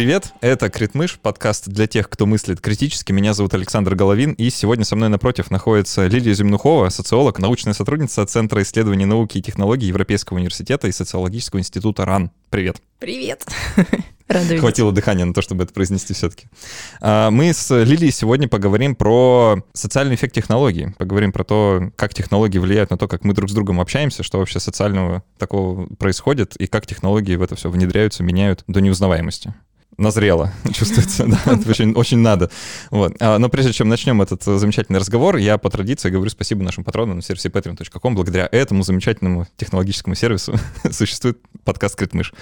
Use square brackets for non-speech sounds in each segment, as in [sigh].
Привет, это Критмыш, подкаст для тех, кто мыслит критически. Меня зовут Александр Головин, и сегодня со мной напротив находится Лилия Земнухова, социолог, научная сотрудница Центра исследований науки и технологий Европейского университета и социологического института РАН. Привет. Привет. [laughs] Рада Хватило дыхания на то, чтобы это произнести все-таки. А, мы с Лилией сегодня поговорим про социальный эффект технологий. Поговорим про то, как технологии влияют на то, как мы друг с другом общаемся, что вообще социального такого происходит, и как технологии в это все внедряются, меняют до неузнаваемости назрело, [laughs] чувствуется, да, это очень, очень надо. Вот. А, но прежде чем начнем этот э, замечательный разговор, я по традиции говорю спасибо нашим патронам на сервисе patreon.com. Благодаря этому замечательному технологическому сервису [laughs] существует подкаст «Критмыш».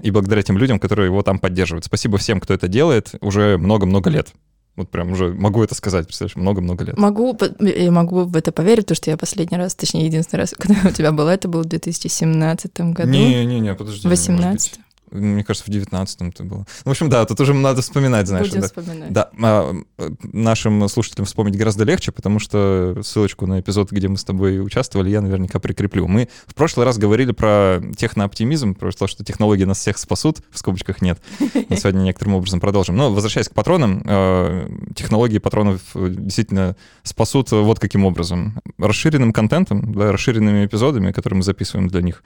И благодаря тем людям, которые его там поддерживают. Спасибо всем, кто это делает уже много-много лет. Вот прям уже могу это сказать, представляешь, много-много лет. Могу, я могу в это поверить, потому что я последний раз, точнее, единственный раз, [laughs] когда у тебя было, это был в 2017 году. Не-не-не, подожди. 18 мне кажется, в 19-м это было. Ну, в общем, да, тут уже надо вспоминать, знаешь. Будем да. вспоминать. Да, а, нашим слушателям вспомнить гораздо легче, потому что ссылочку на эпизод, где мы с тобой участвовали, я наверняка прикреплю. Мы в прошлый раз говорили про технооптимизм, про то, что технологии нас всех спасут, в скобочках нет. Мы [laughs] сегодня некоторым образом продолжим. Но, возвращаясь к патронам, а, технологии патронов действительно спасут вот каким образом. Расширенным контентом, да, расширенными эпизодами, которые мы записываем для них.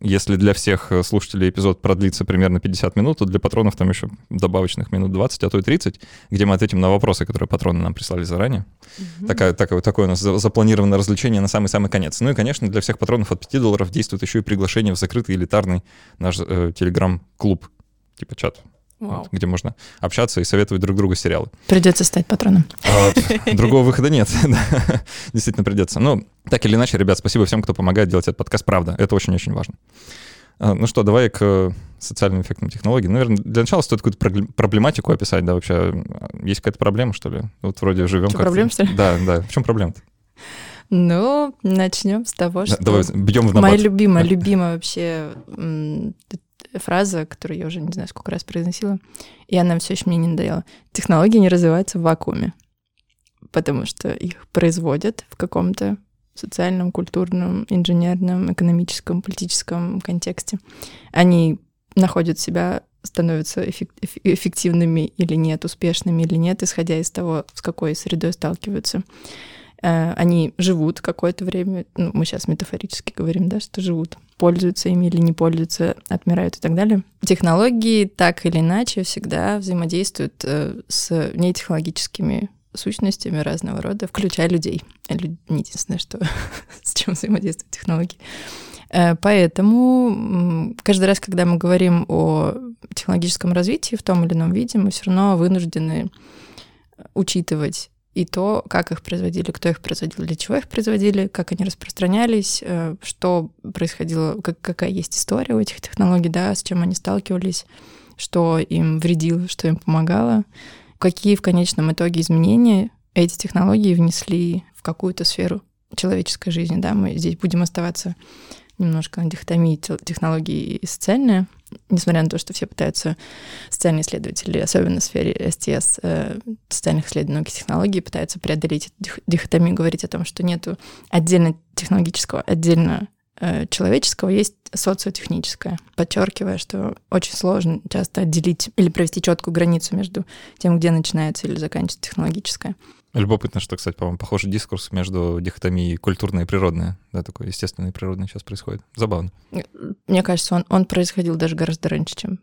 Если для всех слушателей эпизод продлится длится примерно 50 минут, то для патронов там еще добавочных минут 20, а то и 30, где мы ответим на вопросы, которые патроны нам прислали заранее. Угу. Такая, такое, такое у нас запланированное развлечение на самый-самый конец. Ну и, конечно, для всех патронов от 5 долларов действует еще и приглашение в закрытый элитарный наш э, телеграм-клуб, типа чат. Вот, где можно общаться и советовать друг другу сериалы. Придется стать патроном. А, [laughs] другого выхода нет. [laughs] Действительно придется. Ну, так или иначе, ребят, спасибо всем, кто помогает делать этот подкаст. Правда, это очень-очень важно. А, ну что, давай к социальным эффектам технологий. Наверное, для начала стоит какую-то проблематику описать, да, вообще. Есть какая-то проблема, что ли? Вот вроде живем как проблема, что ли? Да, да. В чем проблема-то? Ну, начнем с того, что... Давай, бьем в набат. Моя любимая, [laughs] любимая вообще фраза, которую я уже не знаю, сколько раз произносила, и она все еще мне не надоела. Технологии не развиваются в вакууме, потому что их производят в каком-то социальном, культурном, инженерном, экономическом, политическом контексте. Они находят себя, становятся эффективными или нет, успешными или нет, исходя из того, с какой средой сталкиваются. Э, они живут какое-то время, ну, мы сейчас метафорически говорим, да, что живут, пользуются ими или не пользуются, отмирают и так далее. Технологии так или иначе всегда взаимодействуют э, с нетехнологическими сущностями разного рода, включая людей. Люд... Не единственное, что [laughs] с чем взаимодействуют технологии. Э, поэтому каждый раз, когда мы говорим о технологическом развитии в том или ином виде, мы все равно вынуждены учитывать и то, как их производили, кто их производил, для чего их производили, как они распространялись, э, что происходило, как, какая есть история у этих технологий, да, с чем они сталкивались, что им вредило, что им помогало какие в конечном итоге изменения эти технологии внесли в какую-то сферу человеческой жизни. Да? Мы здесь будем оставаться немножко на дихотомии технологии и социальные, несмотря на то, что все пытаются, социальные исследователи, особенно в сфере СТС, э, социальных исследований науки технологий, пытаются преодолеть эту дихотомию, говорить о том, что нету отдельно технологического, отдельно человеческого есть социотехническое, подчеркивая, что очень сложно часто отделить или провести четкую границу между тем, где начинается или заканчивается технологическое. Любопытно, что, кстати, по-моему, похожий дискурс между дихотомией культурное и природное, да, такое естественное и природное сейчас происходит. Забавно. Мне кажется, он, он происходил даже гораздо раньше, чем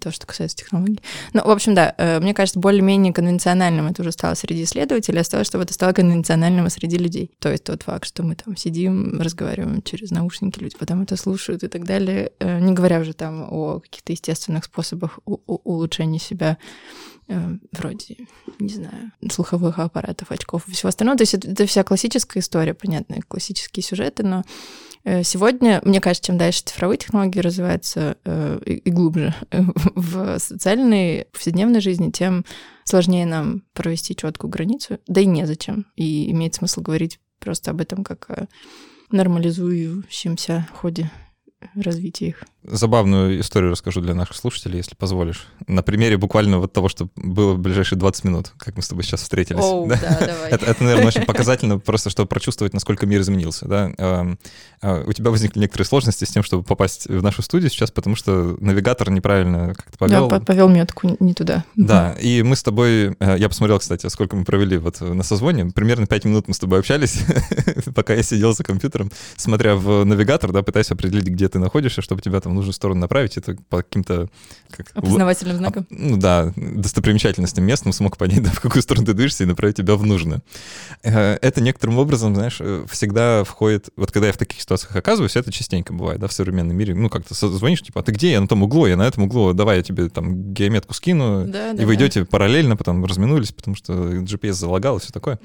то, что касается технологий. Ну, в общем, да, э, мне кажется, более-менее конвенциональным это уже стало среди исследователей, осталось, чтобы это стало конвенциональным среди людей. То есть тот факт, что мы там сидим, разговариваем через наушники, люди потом это слушают и так далее, э, не говоря уже там о каких-то естественных способах улучшения себя, э, вроде, не знаю, слуховых аппаратов, очков и всего остального. То есть это, это вся классическая история, понятно, классические сюжеты, но Э, сегодня, мне кажется, чем дальше цифровые технологии развиваются э, и, глубже в социальной повседневной жизни, тем сложнее нам провести четкую границу. Да и незачем. И имеет смысл говорить просто об этом как о нормализующемся ходе развития их. Забавную историю расскажу для наших слушателей, если позволишь. На примере буквально вот того, что было в ближайшие 20 минут, как мы с тобой сейчас встретились. Оу, да, давай. Это, это, наверное, очень показательно, просто чтобы прочувствовать, насколько мир изменился. Да? А, а, у тебя возникли некоторые сложности с тем, чтобы попасть в нашу студию сейчас, потому что навигатор неправильно как-то повел. Да, повел метку не туда. Да, и мы с тобой, э, я посмотрел, кстати, сколько мы провели вот на созвоне, примерно 5 минут мы с тобой общались, [laughs] пока я сидел за компьютером, смотря в навигатор, да, пытаясь определить, где ты находишься, чтобы тебя там в нужную сторону направить, это по каким-то... Как, Опознавательным знаком? Ну да, достопримечательностям местным смог понять, да, в какую сторону ты движешься и направить тебя в нужную. Э, это некоторым образом, знаешь, э, всегда входит... Вот когда я в таких ситуациях оказываюсь, это частенько бывает, да, в современном мире. Ну, как-то звонишь, типа, а ты где? Я на том углу, я на этом углу, давай я тебе там геометку скину, да, и да, вы идете да. параллельно, потом разминулись, потому что GPS залагал и все такое.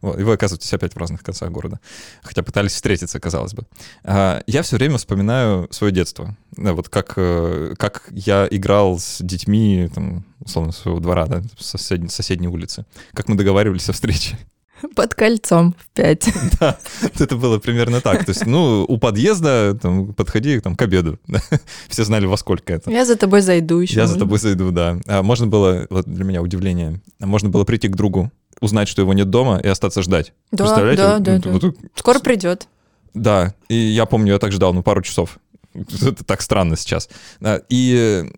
Вот, и вы оказываетесь опять в разных концах города. Хотя пытались встретиться, казалось бы. А, я все время вспоминаю свое детство. Да, вот как, э, как я играл с детьми, там, условно, своего двора, да, соседней, соседней улицы. Как мы договаривались о встрече. [laughs] Под кольцом в пять. [laughs] Да, это было примерно так. То есть, ну, у подъезда там, подходи там, к обеду. [laughs] Все знали, во сколько это. Я за тобой зайду еще. Я можно. за тобой зайду, да. А можно было, вот для меня удивление, можно было прийти к другу, узнать, что его нет дома, и остаться ждать. Да, Представляете? да, да. Вот, да. Вот, Скоро придет. Да, и я помню, я так ждал, ну, пару часов. [laughs] Это так странно сейчас. И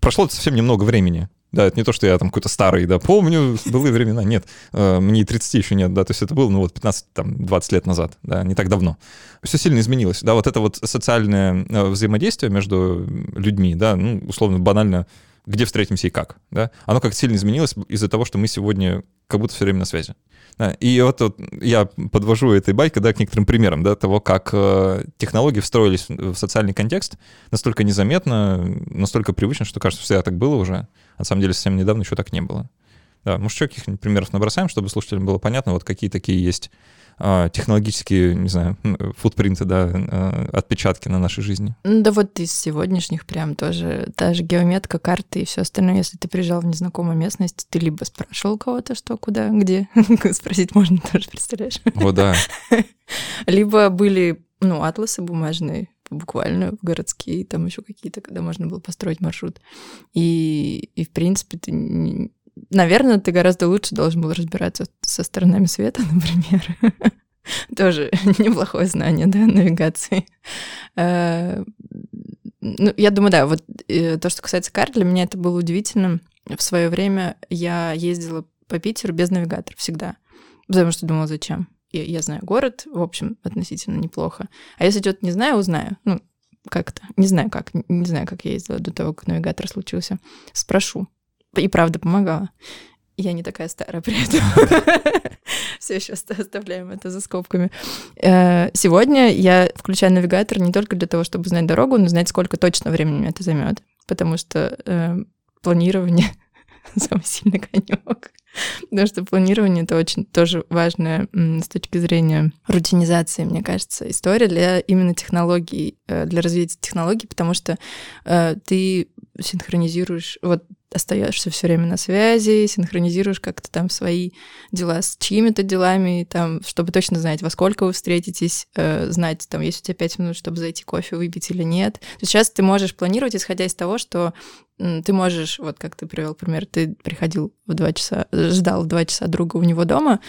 прошло совсем немного времени. Да, это не то, что я там какой-то старый, да, помню, [laughs] былые времена, нет. Э, мне и 30 еще нет, да, то есть это было, ну, вот 15-20 лет назад, да, не так давно. Все сильно изменилось, да, вот это вот социальное э, взаимодействие между людьми, да, ну, условно, банально, где встретимся и как, да, оно как сильно изменилось из-за того, что мы сегодня как будто все время на связи. И вот, вот я подвожу этой байкой да, к некоторым примерам да, того, как э, технологии встроились в социальный контекст настолько незаметно, настолько привычно, что кажется, что всегда так было уже. На самом деле совсем недавно еще так не было. Да, может, еще каких-нибудь примеров набросаем, чтобы слушателям было понятно, вот какие такие есть а, технологические, не знаю, футпринты, да, а, отпечатки на нашей жизни. Да вот из сегодняшних прям тоже, та же геометка, карты и все остальное. Если ты приезжал в незнакомую местность, ты либо спрашивал кого-то, что, куда, где. [laughs] Спросить можно [laughs] тоже, представляешь? О, да. [laughs] Либо были, ну, атласы бумажные, буквально городские, там еще какие-то, когда можно было построить маршрут. И, и в принципе, ты Наверное, ты гораздо лучше должен был разбираться со сторонами света, [laughs] например. Тоже [laughs] неплохое знание, да, навигации. Э, ну, я думаю, да, вот э, то, что касается карт, для меня это было удивительным. В свое время я ездила по Питеру без навигатора всегда, потому что думала, зачем. Я, я знаю город, в общем, относительно неплохо. А если что-то не знаю, узнаю. Ну, как-то. Не знаю как. Не знаю, как я ездила до того, как навигатор случился. Спрошу. И правда помогала. Я не такая старая при этом. [laughs] Все еще оставляем это за скобками. Э, сегодня я включаю навигатор не только для того, чтобы знать дорогу, но знать, сколько точно времени это займет. Потому что э, планирование [laughs] самый сильный конек. Потому что планирование это очень тоже важная с точки зрения рутинизации, мне кажется, история для именно технологий, э, для развития технологий, потому что ты синхронизируешь, вот остаешься все время на связи, синхронизируешь как-то там свои дела с чьими-то делами, там, чтобы точно знать, во сколько вы встретитесь, э, знать, там, есть у тебя пять минут, чтобы зайти кофе выпить или нет. Сейчас ты можешь планировать, исходя из того, что ты можешь, вот как ты привел пример, ты приходил в два часа, ждал в два часа друга у него дома,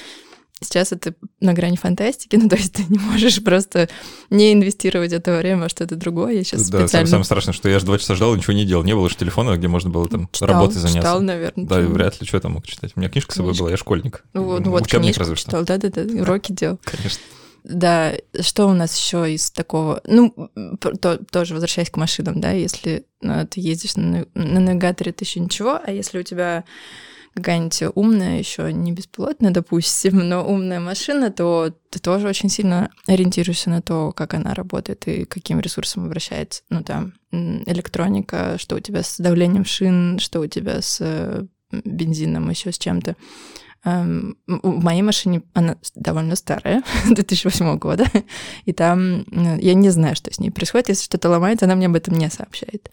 Сейчас это на грани фантастики, [laughs] ну то есть ты не можешь просто не инвестировать это время во что-то другое. Я сейчас да, специально... самое страшное, что я же два часа ждал, ничего не делал. Не было же телефона, где можно было там читал, работой заняться. Читал, наверное. Да, и вряд ли что я там мог читать. У меня книжка с собой была, я школьник. Ну, вот, ну, вот Учебник разве что. Читал, да-да-да, [laughs] уроки делал. Конечно. Да, что у нас еще из такого? Ну, то, тоже возвращаясь к машинам, да, если ну, ты ездишь на, на навигаторе, это еще ничего, а если у тебя какая-нибудь умная, еще не беспилотная, допустим, но умная машина, то ты тоже очень сильно ориентируешься на то, как она работает и каким ресурсом обращается. Ну, там, электроника, что у тебя с давлением шин, что у тебя с э, бензином, еще с чем-то. Um, в моей машине она довольно старая, [laughs] 2008 года, и там я не знаю, что с ней происходит. Если что-то ломается, она мне об этом не сообщает.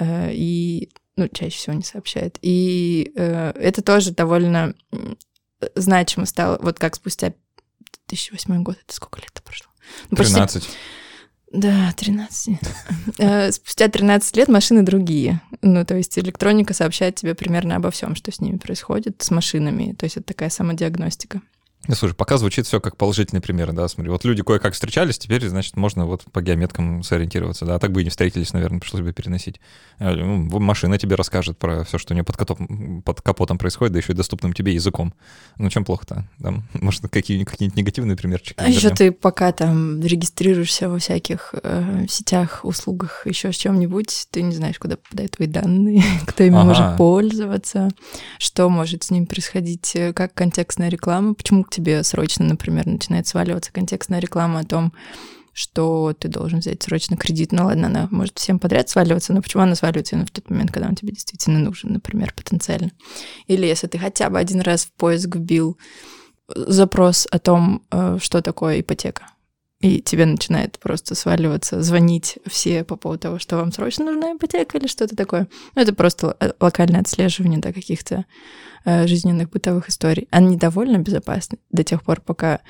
Uh, и ну, чаще всего не сообщает. И э, это тоже довольно значимо стало, вот как спустя 2008 год, это сколько лет прошло? Ну, 13. Да, 13. [laughs] Э, спустя 13 лет машины другие. Ну, то есть электроника сообщает тебе примерно обо всем, что с ними происходит, с машинами. То есть это такая самодиагностика. Ну, слушай, пока звучит все как положительный пример, да, смотри, вот люди кое-как встречались, теперь, значит, можно вот по геометкам сориентироваться, да, а так бы и не встретились, наверное, пришлось бы переносить. Э, ну, машина тебе расскажет про все, что у нее под, капотом, под капотом происходит, да еще и доступным тебе языком. Ну, чем плохо-то? Там, [laughs] может, какие, какие-нибудь негативные примерчики? А еще ты пока там регистрируешься во всяких э, сетях, услугах, еще с чем-нибудь, ты не знаешь, куда попадают твои данные, [laughs] кто ими ага. может пользоваться, что может с ним происходить, э, как контекстная реклама, почему к тебе срочно, например, начинает сваливаться контекстная реклама о том, что ты должен взять срочно кредит. Ну ладно, она может всем подряд сваливаться, но почему она сваливается именно в тот момент, когда он тебе действительно нужен, например, потенциально. Или если ты хотя бы один раз в поиск вбил запрос о том, э, что такое ипотека, и тебе начинает просто сваливаться, звонить все по поводу того, что вам срочно нужна ипотека или что-то такое. Ну, это просто локальное отслеживание да, каких-то э, жизненных бытовых историй. Они довольно безопасны до тех пор, пока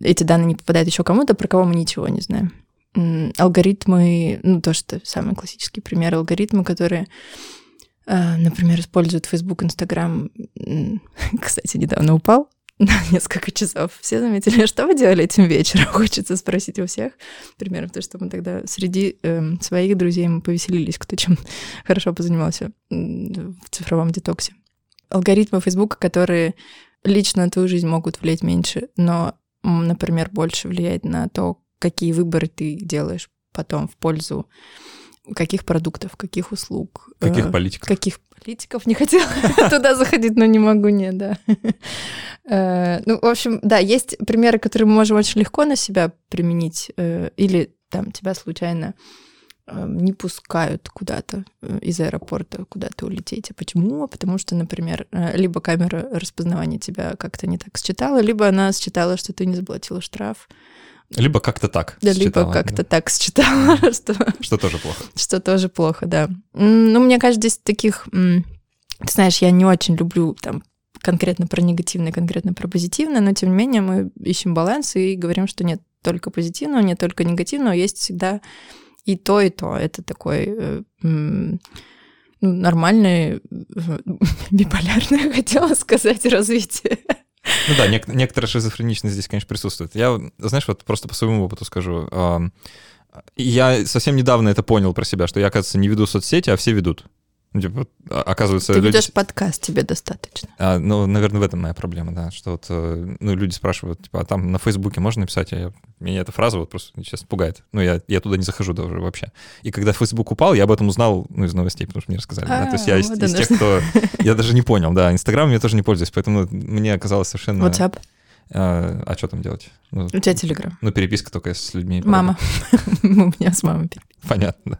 эти данные не попадают еще кому-то, про кого мы ничего не знаем. Алгоритмы, ну, то, что самый классический пример, алгоритмы, которые э, например, используют Facebook, Instagram. [laughs] Кстати, недавно упал на несколько часов. Все заметили, [laughs] что вы делали этим вечером? [laughs] Хочется спросить у всех. Примерно потому что мы тогда среди э, своих друзей мы повеселились, кто чем [laughs] хорошо позанимался в цифровом детоксе. Алгоритмы Фейсбука, которые лично на твою жизнь могут влиять меньше, но, например, больше влияет на то, какие выборы ты делаешь потом в пользу каких продуктов, каких услуг. Каких э, политиков. Каких политиков не хотела [laughs] туда заходить, но не могу, не, да. [laughs] Э, ну, в общем, да, есть примеры, которые мы можем очень легко на себя применить, э, или там тебя случайно не пускают куда-то из аэропорта куда-то улететь. А почему? Потому что, например, либо камера распознавания тебя как-то не так считала, либо она считала, что ты не заплатила штраф, либо как-то так. Да, считала, либо как-то да. так считала, [laughs] что... Что тоже плохо. Что тоже плохо, да. Ну, мне кажется, здесь таких... Ты знаешь, я не очень люблю там конкретно про негативное, конкретно про позитивное, но тем не менее мы ищем баланс и говорим, что нет только позитивного, нет только негативного, есть всегда и то, и то. Это такой э, ну, нормальное, э, [laughs] биполярное, [laughs] хотела сказать, развитие. Ну да, нек- некоторая шизофреничность здесь, конечно, присутствует. Я, знаешь, вот просто по своему опыту скажу. Я совсем недавно это понял про себя, что я, оказывается, не веду соцсети, а все ведут. Ну, типа, а, оказывается... Ты люди... ведешь подкаст, тебе достаточно. А, ну, наверное, в этом моя проблема, да, что вот, э, ну, люди спрашивают, типа, а там на Фейсбуке можно написать? А я, меня эта фраза вот просто сейчас пугает. Ну, я, я туда не захожу даже вообще. И когда Фейсбук упал, я об этом узнал, ну, из новостей, потому что мне рассказали. Да? То есть я из, из тех, кто... Я даже не понял, да, Инстаграм я тоже не пользуюсь, поэтому мне оказалось совершенно... WhatsApp? А, а что там делать? Ну, У тебя Телеграм. Ну, переписка только с людьми. Мама. [laughs] У меня с мамой переписка. Понятно.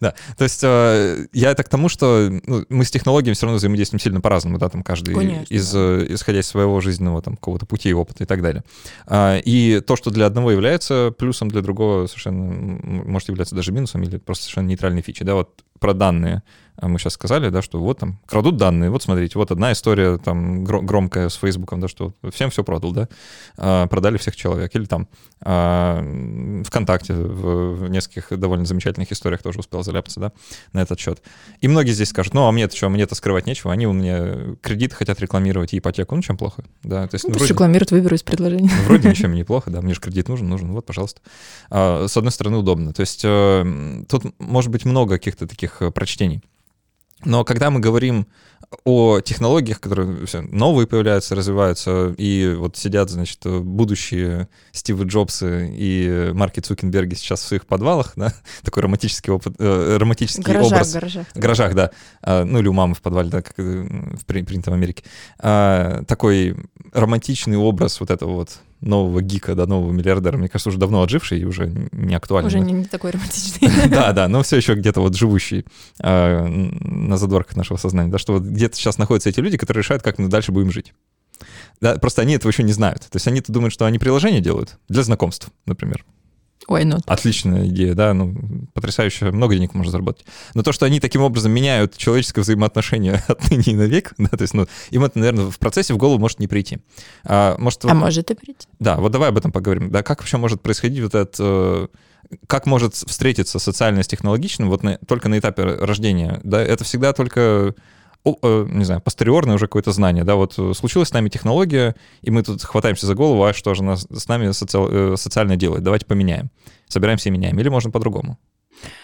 Да. То есть э, я это к тому, что ну, мы с технологиями все равно взаимодействуем сильно по-разному, да, там каждый Конечно, из, да. Э, исходя из своего жизненного там какого-то пути, опыта и так далее. А, и то, что для одного является плюсом, для другого совершенно может являться даже минусом или просто совершенно нейтральной фичей. Да, вот про данные мы сейчас сказали, да, что вот там крадут данные, вот смотрите, вот одна история там громкая с Фейсбуком, да, что всем все продал, да, а, продали всех человек, или там а, ВКонтакте в, в нескольких довольно замечательных историях тоже успел заляпаться, да, на этот счет. И многие здесь скажут, ну, а мне-то что, мне-то скрывать нечего, они у меня кредит хотят рекламировать и ипотеку, ну, чем плохо, да, то есть... Ну, ну, пусть вроде, рекламируют, выберу из предложений. Ну, [laughs] вроде ничем неплохо, да, мне же кредит нужен, нужен, вот, пожалуйста. А, с одной стороны, удобно, то есть э, тут может быть много каких-то таких э, прочтений. Но когда мы говорим о технологиях, которые все новые появляются, развиваются, и вот сидят, значит, будущие Стивы Джобсы и Марки Цукенберги сейчас в своих подвалах, да, [laughs] такой романтический опыт, э, романтический гаражах, образ. Гаражах, гаражах, да. А, ну или у мамы в подвале, да, как э, в принято в Америке. А, такой романтичный образ вот этого вот нового гика, да, нового миллиардера, мне кажется, уже давно отживший и уже не актуальный. Уже не, не такой романтичный. [laughs] Да, да, но все еще где-то вот живущий а, на задворках нашего сознания, да, что вот где-то сейчас находятся эти люди, которые решают, как мы дальше будем жить. Да, просто они этого еще не знают. То есть они-то думают, что они приложение делают для знакомств, например. Ой, ну. Отличная идея, да, ну, потрясающе, много денег можно заработать. Но то, что они таким образом меняют человеческое взаимоотношение [laughs] отныне и навек, да, то есть, ну, им это, наверное, в процессе в голову может не прийти. А, может, а вот, может и прийти. Да, вот давай об этом поговорим. Да, как вообще может происходить вот этот э, как может встретиться социально с технологичным вот на, только на этапе рождения, да, это всегда только не знаю, постериорное уже какое-то знание, да, вот э, случилась с нами технология, и мы тут хватаемся за голову, а что же нас, с нами соци... Э, социально делает, давайте поменяем. Собираемся и меняем, или можно по-другому?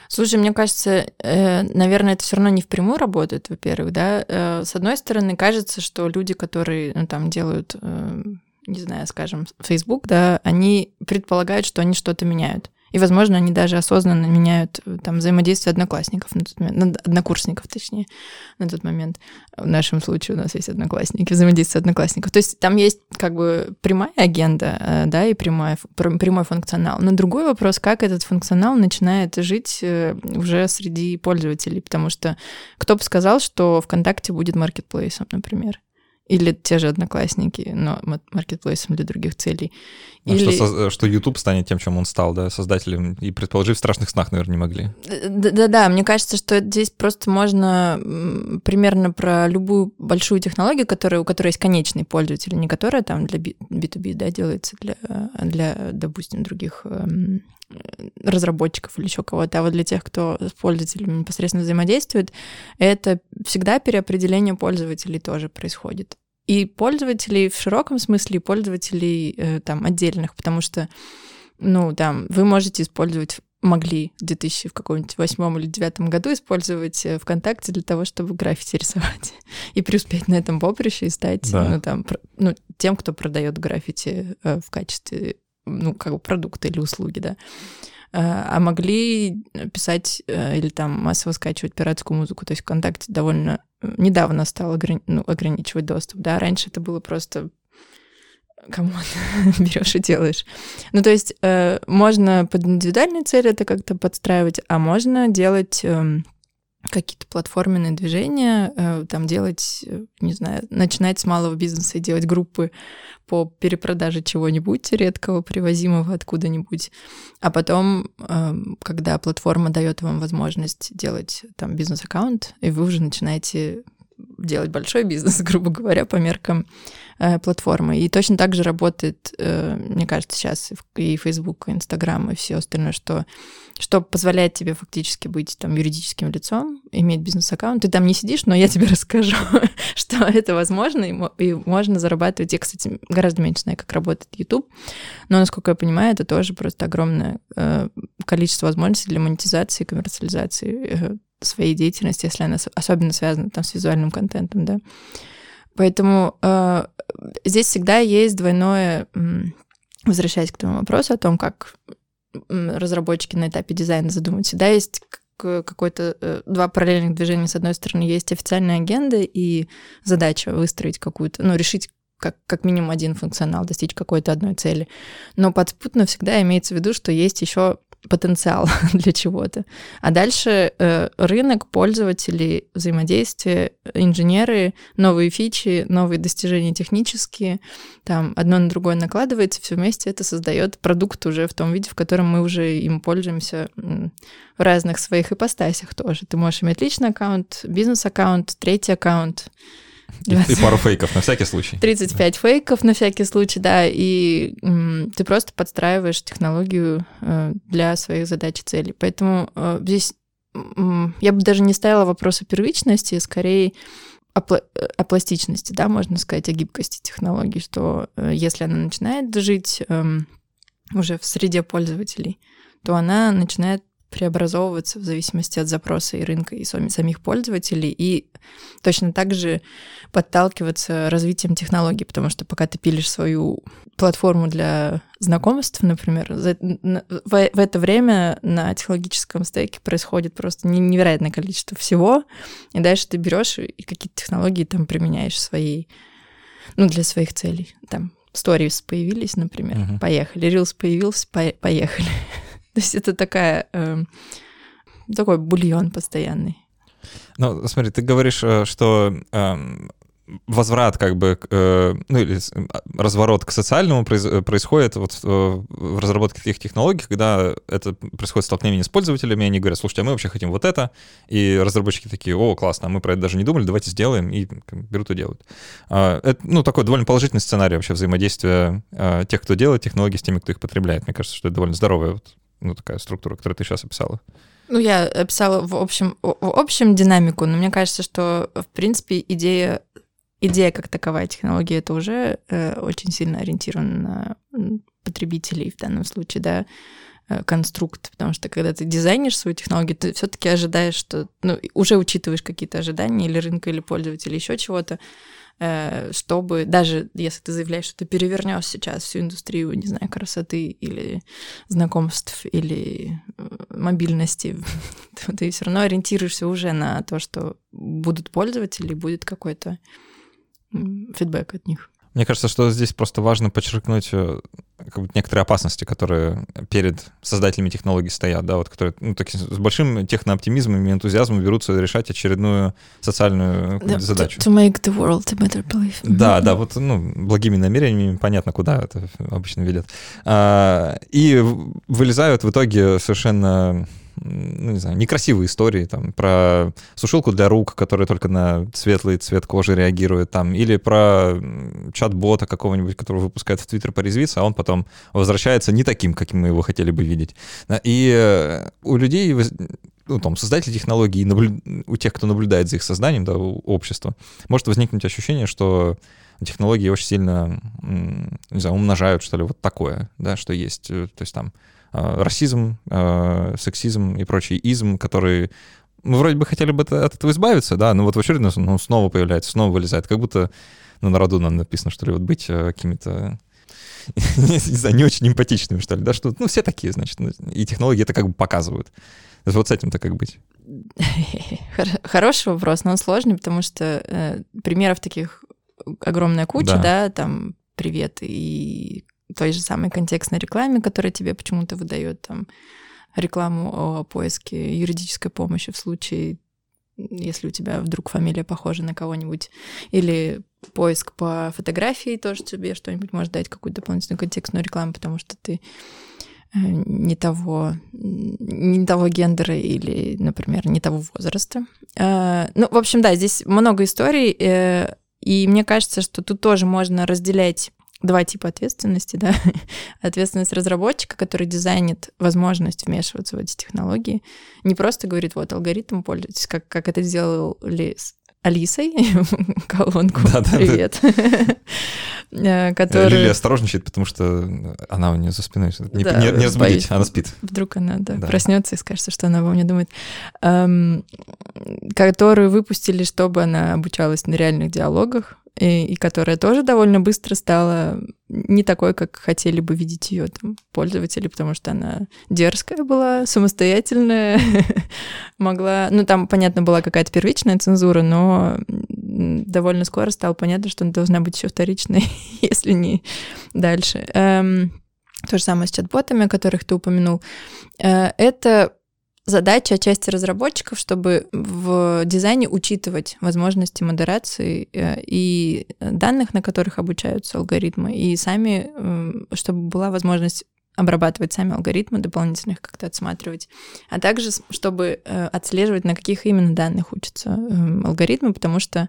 Слушай, мне кажется, наверное, это все равно не впрямую работает, во-первых, да. С одной стороны, кажется, что люди, которые ну, там делают, не знаю, скажем, Facebook, да, они предполагают, что они что-то меняют. И, возможно, они даже осознанно меняют э, там взаимодействие одноклассников на тот момент, однокурсников, точнее, на тот момент. В нашем случае у нас есть одноклассники, взаимодействие одноклассников. То есть там есть как бы прямая агенда, э, да, и прямой, прямой функционал. Но другой вопрос, как этот функционал начинает жить э, уже среди пользователей, потому что кто бы сказал, что ВКонтакте будет маркетплейсом, например. Или те же одноклассники, но маркетплейсом для других целей. А Или... что, что YouTube станет тем, чем он стал, да, создателем, и предположить в страшных снах, наверное, не могли. Да-да, мне кажется, что здесь просто можно примерно про любую большую технологию, которая, у которой есть конечный пользователь, не которая там для B2B, да, делается для, для допустим, других эм, разработчиков или еще кого-то, а вот для тех, кто с пользователями непосредственно взаимодействует, это всегда переопределение пользователей тоже происходит и пользователей в широком смысле, и пользователей э, там отдельных, потому что, ну, там, вы можете использовать могли в 2000 в каком-нибудь восьмом или девятом году использовать э, ВКонтакте для того, чтобы граффити рисовать [laughs] и преуспеть на этом поприще и стать да. ну, там, ну, тем, кто продает граффити э, в качестве ну, как бы продукта или услуги, да. А могли писать или там массово скачивать пиратскую музыку. То есть ВКонтакте довольно недавно стал ограни- ну, ограничивать доступ, да, раньше это было просто кому [laughs] берешь и делаешь. Ну, то есть э, можно под индивидуальные цели это как-то подстраивать, а можно делать э, какие-то платформенные движения, э, там делать, э, не знаю, начинать с малого бизнеса и делать группы по перепродаже чего-нибудь редкого, привозимого откуда-нибудь. А потом, э, когда платформа дает вам возможность делать там бизнес-аккаунт, и вы уже начинаете делать большой бизнес, [laughs] грубо говоря, по меркам платформы. И точно так же работает, э, мне кажется, сейчас и Facebook, и Instagram, и все остальное, что, что позволяет тебе фактически быть там юридическим лицом, иметь бизнес-аккаунт. Ты там не сидишь, но я тебе [laughs] расскажу, что это возможно, и, можно зарабатывать. Я, кстати, гораздо меньше знаю, как работает YouTube, но, насколько я понимаю, это тоже просто огромное э, количество возможностей для монетизации коммерциализации э, своей деятельности, если она особенно связана там с визуальным контентом, да. Поэтому э, здесь всегда есть двойное, возвращаясь к тому вопросу о том, как разработчики на этапе дизайна задумывают, всегда есть какой-то э, два параллельных движения. С одной стороны, есть официальная агенда и задача выстроить какую-то, ну, решить как, как минимум один функционал, достичь какой-то одной цели. Но подспутно всегда имеется в виду, что есть еще потенциал [laughs] для чего-то. А дальше э, рынок, пользователи, взаимодействие, инженеры, новые фичи, новые достижения технические, там одно на другое накладывается, все вместе это создает продукт уже в том виде, в котором мы уже им пользуемся в разных своих ипостасях тоже. Ты можешь иметь личный аккаунт, бизнес-аккаунт, третий аккаунт, 20. И пару фейков на всякий случай. 35 фейков на всякий случай, да, и м, ты просто подстраиваешь технологию э, для своих задач и целей. Поэтому э, здесь м, я бы даже не ставила вопрос о первичности, скорее о, о пластичности, да, можно сказать, о гибкости технологии, что э, если она начинает жить э, уже в среде пользователей, то она начинает преобразовываться в зависимости от запроса и рынка, и самих пользователей, и точно так же подталкиваться развитием технологий, потому что пока ты пилишь свою платформу для знакомств, например, в это время на технологическом стеке происходит просто невероятное количество всего, и дальше ты берешь и какие-то технологии там применяешь свои, ну, для своих целей. Там stories появились, например, uh-huh. поехали, Reels появился, по- поехали. То есть это такая, э, такой бульон постоянный. Ну, смотри, ты говоришь, э, что э, возврат, как бы, э, ну или а, разворот к социальному произ, э, происходит вот в, э, в разработке таких технологий, когда это происходит столкновение с пользователями, они говорят, слушайте, а мы вообще хотим вот это, и разработчики такие, о, классно, а мы про это даже не думали, давайте сделаем, и берут и делают. А, это, ну, такой довольно положительный сценарий вообще взаимодействия тех, кто делает технологии, с теми, кто их потребляет. Мне кажется, что это довольно здоровая вот ну, такая структура, которую ты сейчас описала? Ну, я описала в общем, в общем динамику, но мне кажется, что, в принципе, идея, идея как таковая технология, это уже э, очень сильно ориентирована на потребителей в данном случае, да, э, конструкт, потому что когда ты дизайнишь свою технологию, ты все-таки ожидаешь, что, ну, уже учитываешь какие-то ожидания или рынка, или пользователя, еще чего-то, чтобы даже если ты заявляешь, что ты перевернешь сейчас всю индустрию, не знаю, красоты или знакомств или э, мобильности, [laughs] то ты все равно ориентируешься уже на то, что будут пользователи, будет какой-то фидбэк от них. Мне кажется, что здесь просто важно подчеркнуть э, как бы, некоторые опасности, которые перед создателями технологий стоят, да, вот которые ну, так, с большим технооптимизмом и энтузиазмом берутся решать очередную социальную yeah, задачу. To, to make the world a better place. Да, да, вот ну, благими намерениями понятно, куда это обычно ведет. А, и вылезают в итоге совершенно ну, не знаю, некрасивые истории, там, про сушилку для рук, которая только на светлый цвет кожи реагирует, там, или про чат-бота какого-нибудь, который выпускает в Твиттер порезвиться, а он потом возвращается не таким, каким мы его хотели бы видеть. И э, у людей ну, там, создатели технологий, у тех, кто наблюдает за их созданием, да, у общества, может возникнуть ощущение, что технологии очень сильно, не знаю, умножают, что ли, вот такое, да, что есть, э, то есть там расизм, э, сексизм и прочий изм, который мы вроде бы хотели бы от этого избавиться, да, но вот в очередной он снова появляется, снова вылезает, как будто ну, народу нам написано, что ли, вот быть э, какими-то [laughs] не, знаю, не очень эмпатичными, что ли, да, что, ну, все такие, значит, ну, и технологии это как бы показывают. Вот с этим-то как быть? [laughs] Хороший вопрос, но он сложный, потому что э, примеров таких огромная куча, да. да, там привет и той же самой контекстной рекламе, которая тебе почему-то выдает там рекламу о поиске юридической помощи в случае, если у тебя вдруг фамилия похожа на кого-нибудь, или поиск по фотографии тоже тебе что-нибудь может дать, какую-то дополнительную контекстную рекламу, потому что ты э, не того, не того гендера или, например, не того возраста. Э, ну, в общем, да, здесь много историй, э, и мне кажется, что тут тоже можно разделять два типа ответственности, да. [laughs] Ответственность разработчика, который дизайнит возможность вмешиваться в эти технологии, не просто говорит, вот, алгоритм пользуйтесь, как, как это сделали Алисой, [laughs] колонку да, да, «Привет», да. который... Лилия осторожничает, потому что она у нее за спиной. Не, да, не, не разбудить, она спит. Вдруг она да, да. проснется и скажет, что она обо мне думает. Эм, которую выпустили, чтобы она обучалась на реальных диалогах, и, и которая тоже довольно быстро стала не такой, как хотели бы видеть ее там пользователи, потому что она дерзкая была, самостоятельная, [laughs] могла... Ну, там, понятно, была какая-то первичная цензура, но довольно скоро стало понятно, что она должна быть еще вторичной, [laughs] если не дальше. Эм, то же самое с чат-ботами, о которых ты упомянул. Э, это задача части разработчиков, чтобы в дизайне учитывать возможности модерации э, и данных, на которых обучаются алгоритмы, и сами, чтобы была возможность обрабатывать сами алгоритмы, дополнительно их как-то отсматривать, а также чтобы э, отслеживать, на каких именно данных учатся эм, алгоритмы, потому что,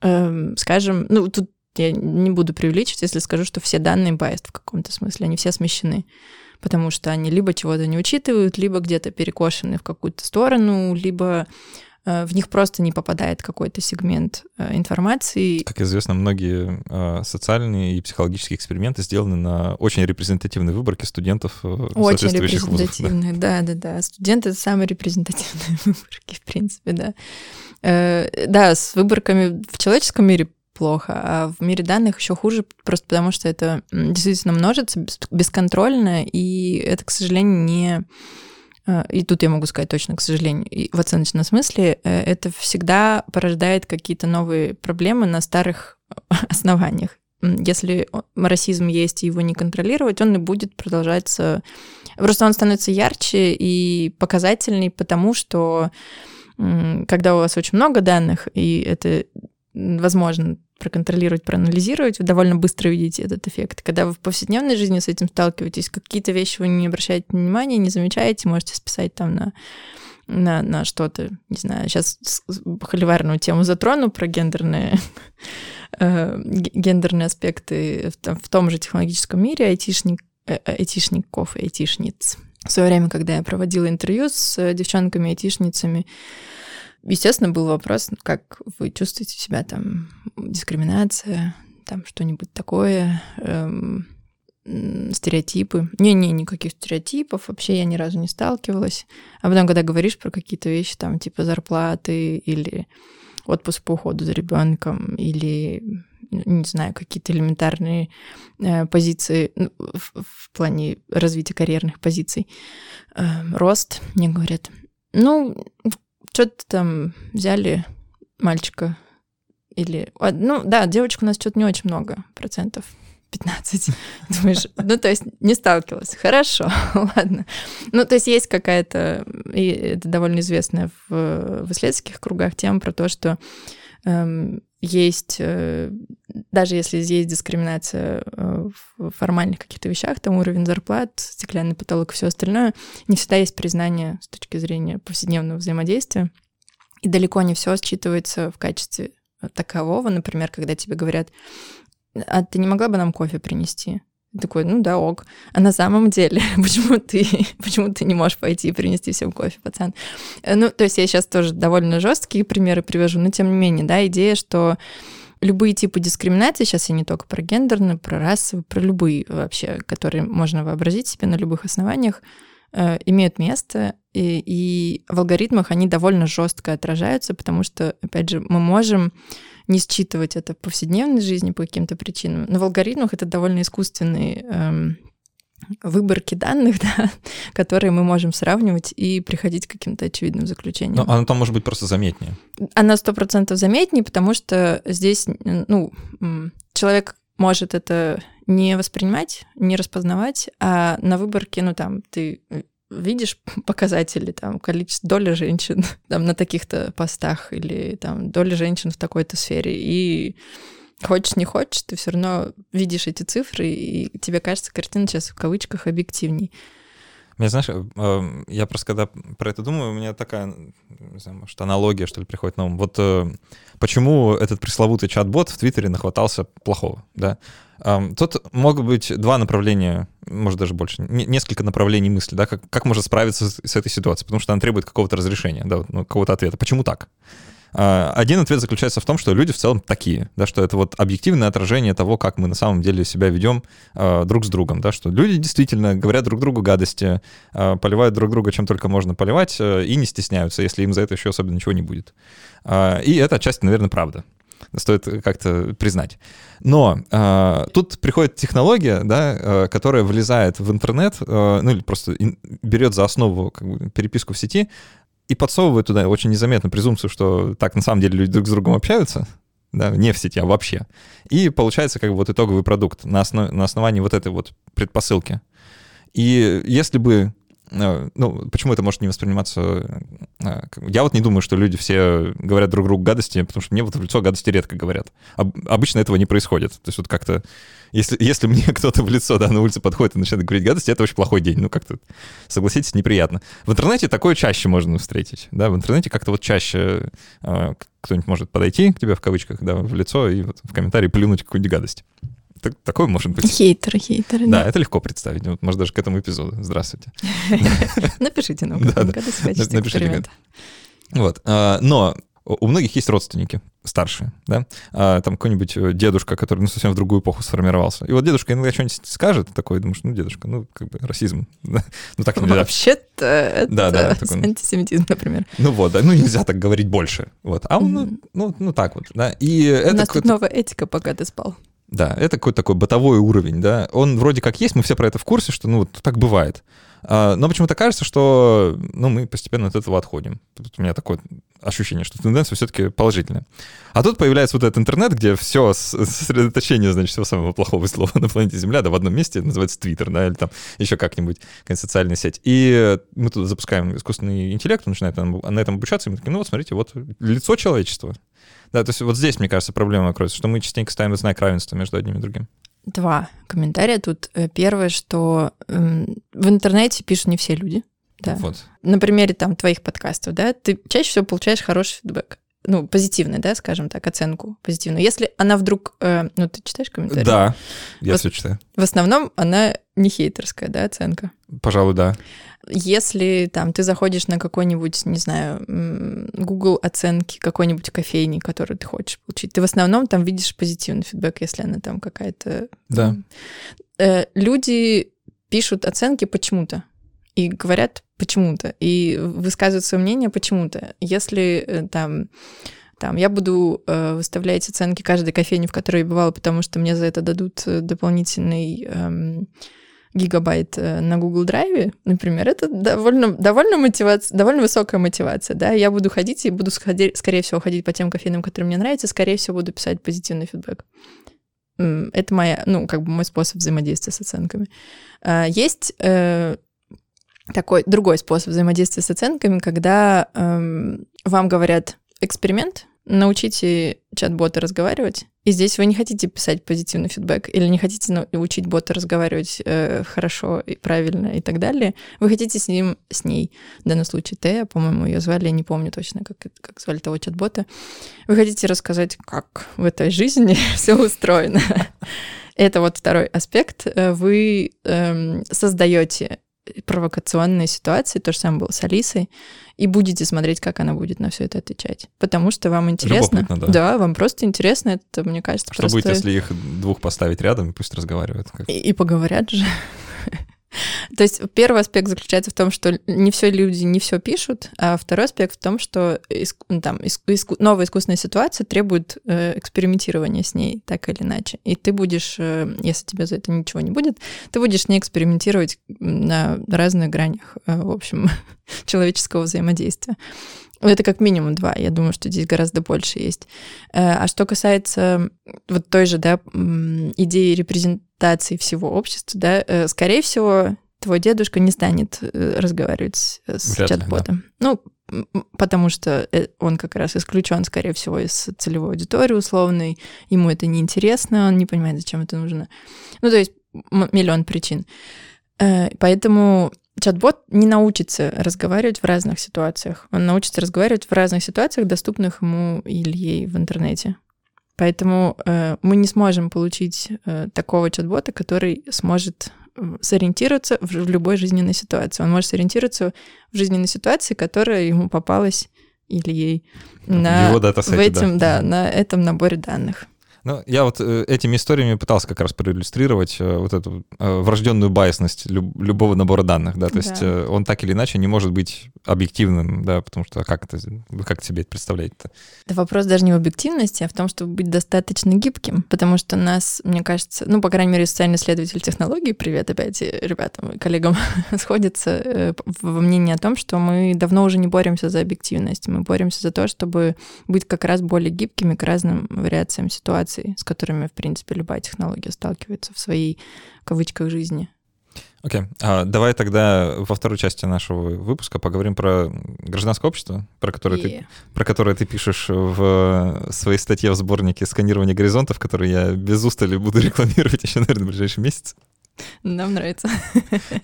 эм, скажем, ну тут я не буду преувеличивать, если скажу, что все данные biased в каком-то смысле, они все смещены потому что они либо чего-то не учитывают, либо где-то перекошены в какую-то сторону, либо э, в них просто не попадает какой-то сегмент э, информации. Как известно, многие э, социальные и психологические эксперименты сделаны на очень репрезентативной выборке студентов Очень репрезентативные, да, да, да. Студенты — это самые репрезентативные [laughs] выборки, в принципе, да. Да, с выборками в человеческом мире плохо, а в мире данных еще хуже, просто потому что это действительно множится бесконтрольно, и это, к сожалению, не... А, и тут я могу сказать точно, к сожалению, и в оценочном смысле э, это всегда порождает какие-то новые проблемы на старых [laughs] основаниях. Если расизм есть и его не контролировать, он и будет продолжаться. Просто он становится ярче и показательней, потому что когда у вас очень много данных, и это возможно проконтролировать, проанализировать, вы довольно быстро видите этот эффект. Когда вы в повседневной жизни с этим сталкиваетесь, какие-то вещи вы не обращаете внимания, не замечаете, можете списать там на на, на что-то, не знаю, сейчас холиварную тему затрону про гендерные, [laughs] э, гендерные аспекты в, том же технологическом мире, айтишник, э, айтишников и айтишниц. в свое время, когда я проводила интервью с девчонками-айтишницами, естественно, был вопрос, как вы чувствуете себя там, дискриминация, там что-нибудь такое, эм, стереотипы. Не-не, никаких стереотипов, вообще я ни разу не сталкивалась. А потом, когда говоришь про какие-то вещи, там, типа зарплаты или отпуск по уходу за ребенком или не знаю, какие-то элементарные э, позиции ну, в, в плане развития карьерных позиций. Э, рост, мне говорят. Ну, что-то там взяли мальчика или... Ну, да, девочек у нас что-то не очень много процентов. 15. [laughs] Думаешь, ну, то есть не сталкивалась. Хорошо, [laughs] ладно. Ну, то есть есть какая-то, и это довольно известная в, в исследовательских кругах тема про то, что эм, есть, э, даже если есть дискриминация э, в формальных каких-то вещах, там уровень зарплат, стеклянный потолок и все остальное, не всегда есть признание с точки зрения повседневного взаимодействия. И далеко не все считывается в качестве такового. Например, когда тебе говорят, а ты не могла бы нам кофе принести? Такой, ну да, ок. А на самом деле, [laughs] почему ты, почему ты не можешь пойти и принести всем кофе, пацан? Э, ну, то есть я сейчас тоже довольно жесткие примеры привожу, но тем не менее, да, идея, что любые типы дискриминации, сейчас я не только про гендерную, про расовую, про любые вообще, которые можно вообразить себе на любых основаниях, э, имеют место, и, и в алгоритмах они довольно жестко отражаются, потому что, опять же, мы можем не считывать это в повседневной жизни по каким-то причинам. Но в алгоритмах это довольно искусственный эм, выборки данных, [laughs] да, которые мы можем сравнивать и приходить к каким-то очевидным заключениям. Но она там может быть просто заметнее. Она сто процентов заметнее, потому что здесь, ну, человек может это не воспринимать, не распознавать, а на выборке, ну, там, ты видишь показатели, там, количество доли женщин [laughs] там, на таких-то постах или там доли женщин в такой-то сфере, и хочешь не хочешь, ты все равно видишь эти цифры, и тебе кажется, картина сейчас в кавычках объективней. Мне, знаешь, э, эм, я просто когда про это думаю, у меня такая, не знаю, может, аналогия, что ли, приходит на ум. Вот э, почему этот пресловутый чат-бот в Твиттере нахватался плохого, да? Тут могут быть два направления, может даже больше, несколько направлений мысли, да, как, как можно справиться с, с этой ситуацией, потому что она требует какого-то разрешения, да, ну, какого-то ответа. Почему так? А, один ответ заключается в том, что люди в целом такие, да, что это вот объективное отражение того, как мы на самом деле себя ведем э, друг с другом, да, что люди действительно говорят друг другу гадости, э, поливают друг друга чем только можно поливать э, и не стесняются, если им за это еще особенно ничего не будет. Э, и это отчасти, наверное, правда стоит как-то признать. Но э, тут приходит технология, да, э, которая влезает в интернет, э, ну или просто ин, берет за основу как бы, переписку в сети и подсовывает туда очень незаметно презумпцию, что так на самом деле люди друг с другом общаются, да, не в сети, а вообще. И получается как бы вот итоговый продукт на, основ, на основании вот этой вот предпосылки. И если бы ну, почему это может не восприниматься... Э, я вот не думаю, что люди все говорят друг другу гадости, потому что мне вот в лицо гадости редко говорят. Обычно этого не происходит. То есть вот как-то... Если, если мне [laughs] кто-то в лицо да, на улице подходит и начинает говорить гадости, это очень плохой день. Ну, как-то, согласитесь, неприятно. В интернете такое чаще можно встретить. Да? В интернете как-то вот чаще э, кто-нибудь может подойти к тебе в кавычках да, в лицо и вот в комментарии плюнуть какую-нибудь гадость так, такое может быть. Хейтеры, хейтеры. Да, да, это легко представить. Вот, может, даже к этому эпизоду. Здравствуйте. [laughs] Напишите нам, когда скачете Напишите. Вот. А, но у многих есть родственники старшие, да, а, там какой-нибудь э, дедушка, который, ну, совсем в другую эпоху сформировался. И вот дедушка иногда что-нибудь скажет, такой, думаешь, ну, дедушка, ну, как бы расизм. [laughs] ну, так нельзя. Вообще-то это да, да, такой, антисемитизм, например. Ну вот, да, ну, нельзя так говорить больше. Вот. А он, ну, ну, ну, так вот, да. И У это нас тут новая этика, пока ты спал. Да, это какой-то такой бытовой уровень, да. Он вроде как есть, мы все про это в курсе, что, ну, вот так бывает. А, но почему-то кажется, что, ну, мы постепенно от этого отходим. Тут у меня такое ощущение, что тенденция все-таки положительная. А тут появляется вот этот интернет, где все сосредоточение, значит, всего самого плохого слова на планете Земля, да, в одном месте, называется Твиттер, да, или там еще как-нибудь, какая-нибудь социальная сеть. И мы тут запускаем искусственный интеллект, он начинает на этом обучаться, и мы такие, ну вот смотрите, вот лицо человечества. Да, то есть вот здесь, мне кажется, проблема кроется, что мы частенько ставим знак равенства между одним и другим. Два комментария тут. Э, первое, что э, в интернете пишут не все люди. Да. Вот. На примере там твоих подкастов, да, ты чаще всего получаешь хороший фидбэк ну, позитивный, да, скажем так, оценку позитивную. Если она вдруг, э, ну, ты читаешь комментарии? Да, я в, все читаю. В основном она не хейтерская, да, оценка? Пожалуй, да. Если там ты заходишь на какой-нибудь, не знаю, Google оценки какой-нибудь кофейни, которую ты хочешь получить, ты в основном там видишь позитивный фидбэк, если она там какая-то... Да. Э, люди пишут оценки почему-то и говорят почему-то, и высказывают свое мнение почему-то. Если э, там там, я буду э, выставлять оценки каждой кофейни, в которой я бывала, потому что мне за это дадут э, дополнительный эм, гигабайт э, на Google Drive, например, это довольно, довольно, мотивация, довольно высокая мотивация, да, я буду ходить и буду, сходить, скорее всего, ходить по тем кофейням, которые мне нравятся, скорее всего, буду писать позитивный фидбэк. Это моя, ну, как бы мой способ взаимодействия с оценками. А, есть э, такой другой способ взаимодействия с оценками, когда эм, вам говорят эксперимент, научите чат-бота разговаривать. И здесь вы не хотите писать позитивный фидбэк или не хотите научить бота разговаривать э, хорошо и правильно и так далее. Вы хотите с ним, с ней, в данном случае Тея, по-моему, ее звали, я не помню точно, как, как звали того чат-бота. Вы хотите рассказать, как в этой жизни [laughs] все устроено. [laughs] Это вот второй аспект. Э, вы эм, создаете провокационные ситуации, то же самое было с Алисой, и будете смотреть, как она будет на все это отвечать. Потому что вам интересно. Да. да, вам просто интересно. Это, мне кажется, Что будет, если их двух поставить рядом, пусть разговаривают? Как... И, и поговорят же. [laughs] То есть первый аспект заключается в том, что не все люди не все пишут, а второй аспект в том, что иск, ну, там, иск, иск, новая искусственная ситуация требует э, экспериментирования с ней так или иначе. И ты будешь, э, если тебе за это ничего не будет, ты будешь с ней экспериментировать на разных гранях, э, в общем, [laughs] человеческого взаимодействия. Это как минимум два. Я думаю, что здесь гораздо больше есть. Э, а что касается вот той же да, идеи репрезентации всего общества, да, э, скорее всего, твой дедушка не станет э, разговаривать с чат-ботом. Да. Ну, потому что он как раз исключен, скорее всего, из целевой аудитории условной, ему это неинтересно, он не понимает, зачем это нужно. Ну, то есть миллион причин. Поэтому чат-бот не научится разговаривать в разных ситуациях. Он научится разговаривать в разных ситуациях, доступных ему или ей в интернете. Поэтому э, мы не сможем получить э, такого чат-бота, который сможет э, сориентироваться в, в любой жизненной ситуации. Он может сориентироваться в жизненной ситуации, которая ему попалась или ей на, Его в этим, да. да, на этом наборе данных. Ну, я вот э, этими историями пытался как раз проиллюстрировать э, вот эту э, врожденную байсность люб, любого набора данных, да, то да. есть он так или иначе не может быть объективным, да, потому что как это, как себе это представлять-то? Да вопрос даже не в объективности, а в том, чтобы быть достаточно гибким, потому что нас, мне кажется, ну, по крайней мере, социальный исследователь технологий, привет опять ребятам, коллегам, [laughs] сходится во мнении о том, что мы давно уже не боремся за объективность, мы боремся за то, чтобы быть как раз более гибкими к разным вариациям ситуации ситуаций, с которыми, в принципе, любая технология сталкивается в своей, в кавычках, жизни. Окей. Okay. А, давай тогда во второй части нашего выпуска поговорим про гражданское общество, про которое, yeah. ты, про которое ты пишешь в своей статье в сборнике «Сканирование горизонтов», который я без устали буду [laughs] рекламировать еще, наверное, в ближайший месяц. Нам нравится. [laughs]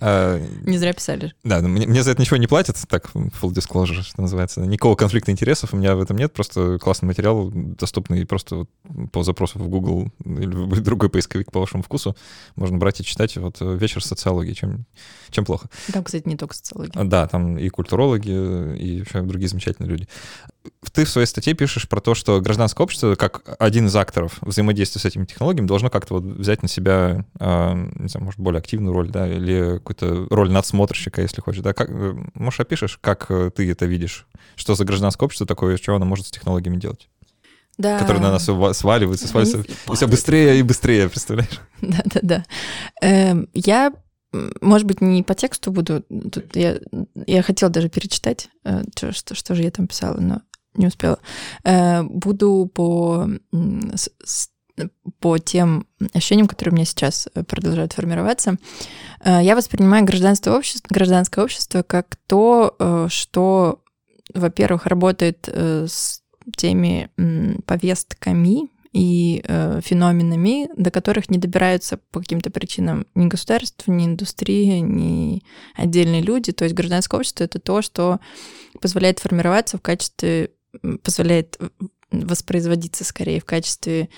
А, не зря писали. Да, мне, мне за это ничего не платят, так, full disclosure, что называется. Никакого конфликта интересов у меня в этом нет, просто классный материал, доступный просто по запросу в Google или в любой [laughs] другой поисковик по вашему вкусу. Можно брать и читать. Вот э, вечер социологии, чем, чем плохо. Там, кстати, не только социология. Да, там и культурологи, и еще другие замечательные люди. Ты в своей статье пишешь про то, что гражданское общество, как один из акторов взаимодействия с этими технологиями, должно как-то вот взять на себя, э, может, более активную роль, да, или какую-то роль надсмотрщика, если хочешь, да. Как, э, может, опишешь, как э, ты это видишь? Что за гражданское общество такое, что оно может с технологиями делать? Да. Которые на нас сваливаются, сваливаются. Все быстрее и быстрее, представляешь? Да-да-да. Эм, я может быть, не по тексту буду. Тут я, я хотела даже перечитать, э, что, что же я там писала, но не успела. Буду по, по тем ощущениям, которые у меня сейчас э, продолжают формироваться. Э, я воспринимаю гражданство общество, гражданское общество как то, что, во-первых, работает с теми повестками и э, феноменами, до которых не добираются по каким-то причинам ни государство, ни индустрия, ни отдельные люди. То есть гражданское общество — это то, что позволяет формироваться в качестве позволяет воспроизводиться скорее в качестве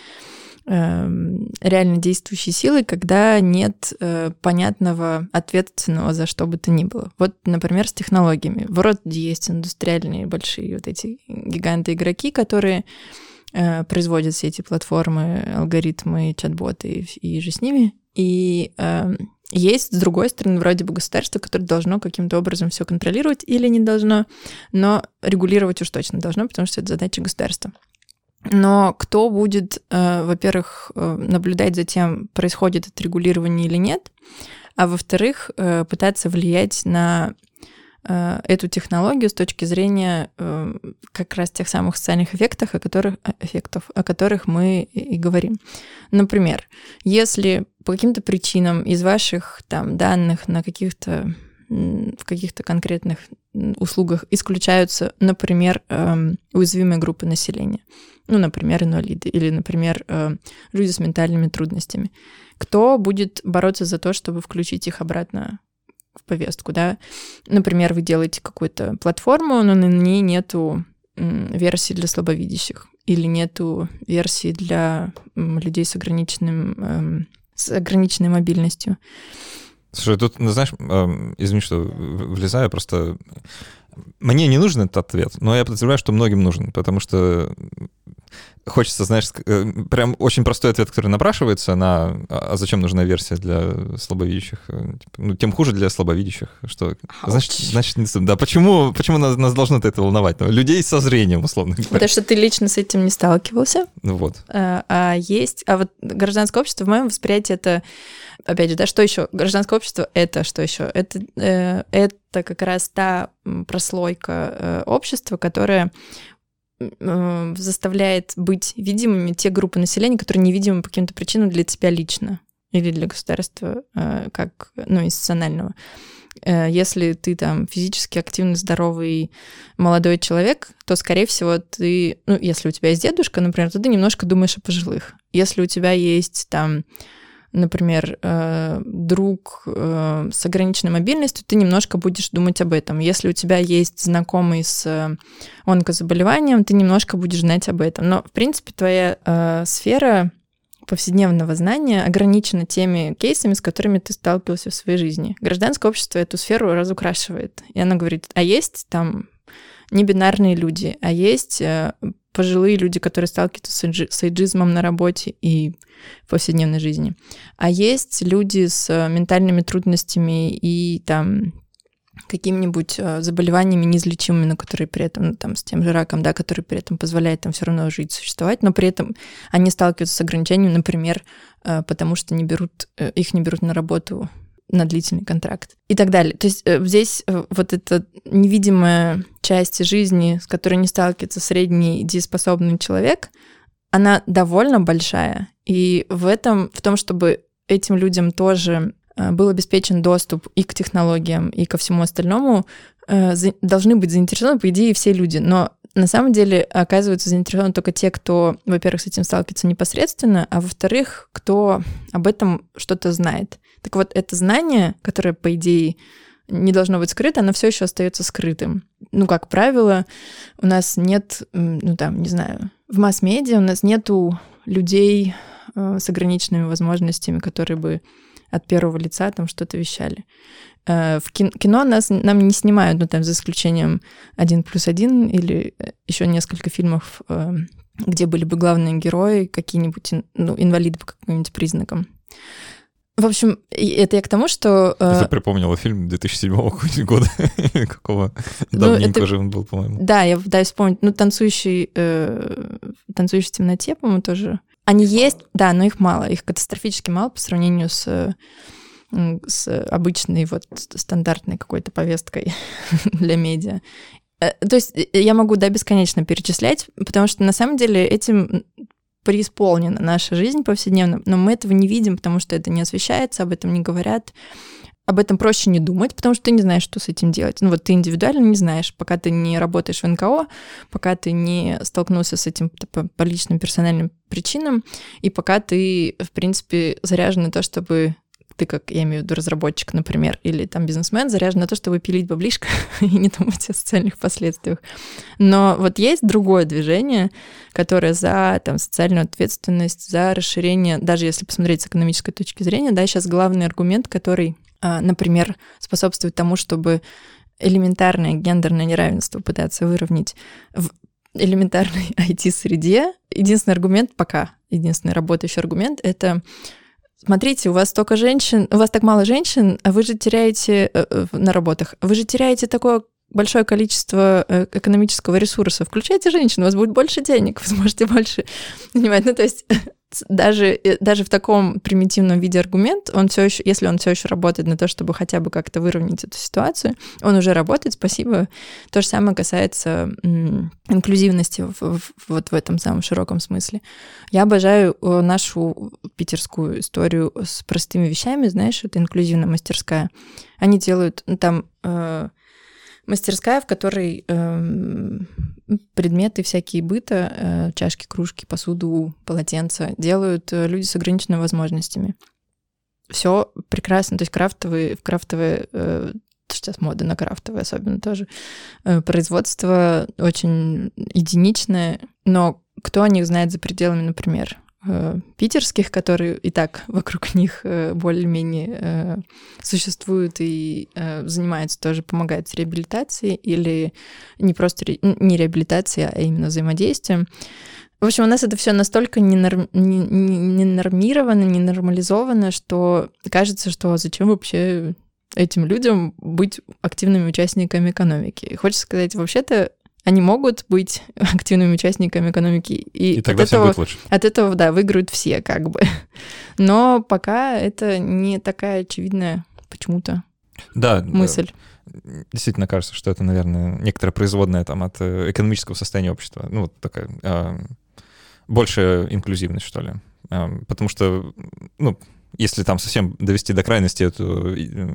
реально действующей силы, когда нет э, понятного ответственного за что бы то ни было. Вот, например, с технологиями. Вроде есть индустриальные большие вот эти гиганты-игроки, которые э, производят все эти платформы, алгоритмы, чат-боты и, и же с ними. И э, есть, с другой стороны, вроде бы государство, которое должно каким-то образом все контролировать или не должно, но регулировать уж точно должно, потому что это задача государства. Но кто будет, э, во-первых, э, наблюдать за тем, происходит это регулирование или нет, а во-вторых, э, пытаться влиять на эту технологию с точки зрения как раз тех самых социальных эффектов, о которых, эффектов, о которых мы и говорим. Например, если по каким-то причинам из ваших там данных на каких-то в каких-то конкретных услугах исключаются, например, эм, уязвимые группы населения. Ну, например, инвалиды или, например, э, люди с ментальными трудностями. Кто будет бороться за то, чтобы включить их обратно в повестку, да? Например, вы делаете какую-то платформу, но на ней нету версии для слабовидящих или нету версии для людей с ограниченным эм, с ограниченной мобильностью. Слушай, тут, ну, знаешь, извини, что влезаю, просто мне не нужен этот ответ, но я подозреваю, что многим нужен, потому что хочется, знаешь, э, прям очень простой ответ, который напрашивается на «А, а зачем нужна версия для слабовидящих?» э, типа, Ну, тем хуже для слабовидящих. Что, значит, значит, да, почему, почему нас, нас должно это волновать? Ну, людей со зрением, условно говоря. Потому что ты лично с этим не сталкивался. Ну вот. А, а есть... А вот гражданское общество, в моем восприятии, это... Опять же, да, что еще? Гражданское общество — это что еще? Это, э, это как раз та прослойка э, общества, которая э, заставляет быть видимыми те группы населения, которые невидимы по каким-то причинам для тебя лично или для государства э, как ну, институционального. Э, если ты там физически активный, здоровый, молодой человек, то, скорее всего, ты, ну, если у тебя есть дедушка, например, то ты немножко думаешь о пожилых. Если у тебя есть там например, э, друг э, с ограниченной мобильностью, ты немножко будешь думать об этом. Если у тебя есть знакомый с э, онкозаболеванием, ты немножко будешь знать об этом. Но, в принципе, твоя сфера повседневного знания ограничена теми кейсами, с которыми ты сталкивался в своей жизни. Гражданское общество эту сферу разукрашивает. И оно говорит, а есть там небинарные люди, а есть пожилые люди, которые сталкиваются с эйджизмом на работе и в повседневной жизни. А есть люди с э, ментальными трудностями и там какими-нибудь э, заболеваниями неизлечимыми, но которые при этом, ну, там, с тем же раком, да, который при этом позволяет там все равно жить, существовать, но при этом они сталкиваются с ограничениями, например, э, потому что не берут, их не берут на работу на длительный контракт и так далее. То есть э, здесь э, вот эта невидимая часть жизни, с которой не сталкивается средний дееспособный человек, она довольно большая. И в этом, в том, чтобы этим людям тоже э, был обеспечен доступ и к технологиям, и ко всему остальному, должны быть заинтересованы, по идее, все люди. Но на самом деле оказываются заинтересованы только те, кто, во-первых, с этим сталкивается непосредственно, а во-вторых, кто об этом что-то знает. Так вот, это знание, которое, по идее, не должно быть скрыто, оно все еще остается скрытым. Ну, как правило, у нас нет, ну там, не знаю, в масс-медиа у нас нету людей э, с ограниченными возможностями, которые бы от первого лица там что-то вещали. Э, в кино нас, нам не снимают, ну там за исключением «Один плюс один» или э, еще несколько фильмов, где были бы главные герои, какие-нибудь ну, инвалиды по каким-нибудь признакам. В общем, это я к тому, что... Ты припомнила фильм 2007 [laughs] года, какого ну, давненько уже он был, по-моему. Да, я пытаюсь вспомнить. Ну, танцующий, танцующий в темноте, по-моему, тоже. Они есть, да, но их мало. Их катастрофически мало по сравнению с с обычной вот стандартной какой-то повесткой [laughs] для медиа. Э, то есть э, я могу, да, бесконечно перечислять, потому что на самом деле этим преисполнена наша жизнь повседневно, но мы этого не видим, потому что это не освещается, об этом не говорят. Об этом проще не думать, потому что ты не знаешь, что с этим делать. Ну вот ты индивидуально не знаешь, пока ты не работаешь в НКО, пока ты не столкнулся с этим по, по личным персональным причинам, и пока ты, в принципе, заряжен на то, чтобы ты как, я имею в виду, разработчик, например, или там бизнесмен, заряжен на то, чтобы пилить баблишко [laughs] и не думать о социальных последствиях. Но вот есть другое движение, которое за там, социальную ответственность, за расширение, даже если посмотреть с экономической точки зрения, да, сейчас главный аргумент, который, а, например, способствует тому, чтобы элементарное гендерное неравенство пытаться выровнять в элементарной [laughs] IT-среде. Единственный аргумент пока, единственный работающий аргумент — это Смотрите, у вас столько женщин, у вас так мало женщин, а вы же теряете э, э, на работах, вы же теряете такое большое количество э, экономического ресурса. Включайте женщин, у вас будет больше денег, [laughs] вы сможете больше занимать. Ну, то есть [laughs] даже, э, даже в таком примитивном виде аргумент, он все еще, если он все еще работает на то, чтобы хотя бы как-то выровнять эту ситуацию, он уже работает, спасибо. То же самое касается инклюзивности в, в, вот в этом самом широком смысле. Я обожаю э, нашу питерскую историю с простыми вещами, знаешь, это инклюзивная мастерская. Они делают там э, мастерская, в которой э, предметы всякие быта, э, чашки, кружки, посуду, полотенца делают э, люди с ограниченными возможностями. Все прекрасно, то есть крафтовые, крафтовые э, сейчас мода на крафтовые особенно тоже, э, производство очень единичное, но кто о них знает за пределами, например, Э, питерских, которые и так вокруг них э, более-менее э, существуют и занимаются тоже, помогают с реабилитацией или не просто ре, не реабилитацией, а именно взаимодействием. В общем, у нас это все настолько не, не нормировано, не нормализовано, что кажется, что зачем вообще этим людям быть активными участниками экономики. И хочется сказать, вообще-то они могут быть [laughs] активными участниками экономики. И, и тогда от этого, будет лучше. От этого, да, выиграют все как бы. [laughs] Но пока это не такая очевидная почему-то да, мысль. Действительно кажется, что это, наверное, некоторая производная там от э, экономического состояния общества. Ну, вот такая э, большая инклюзивность, что ли. Э, потому что, ну, если там совсем довести до крайности эту, э,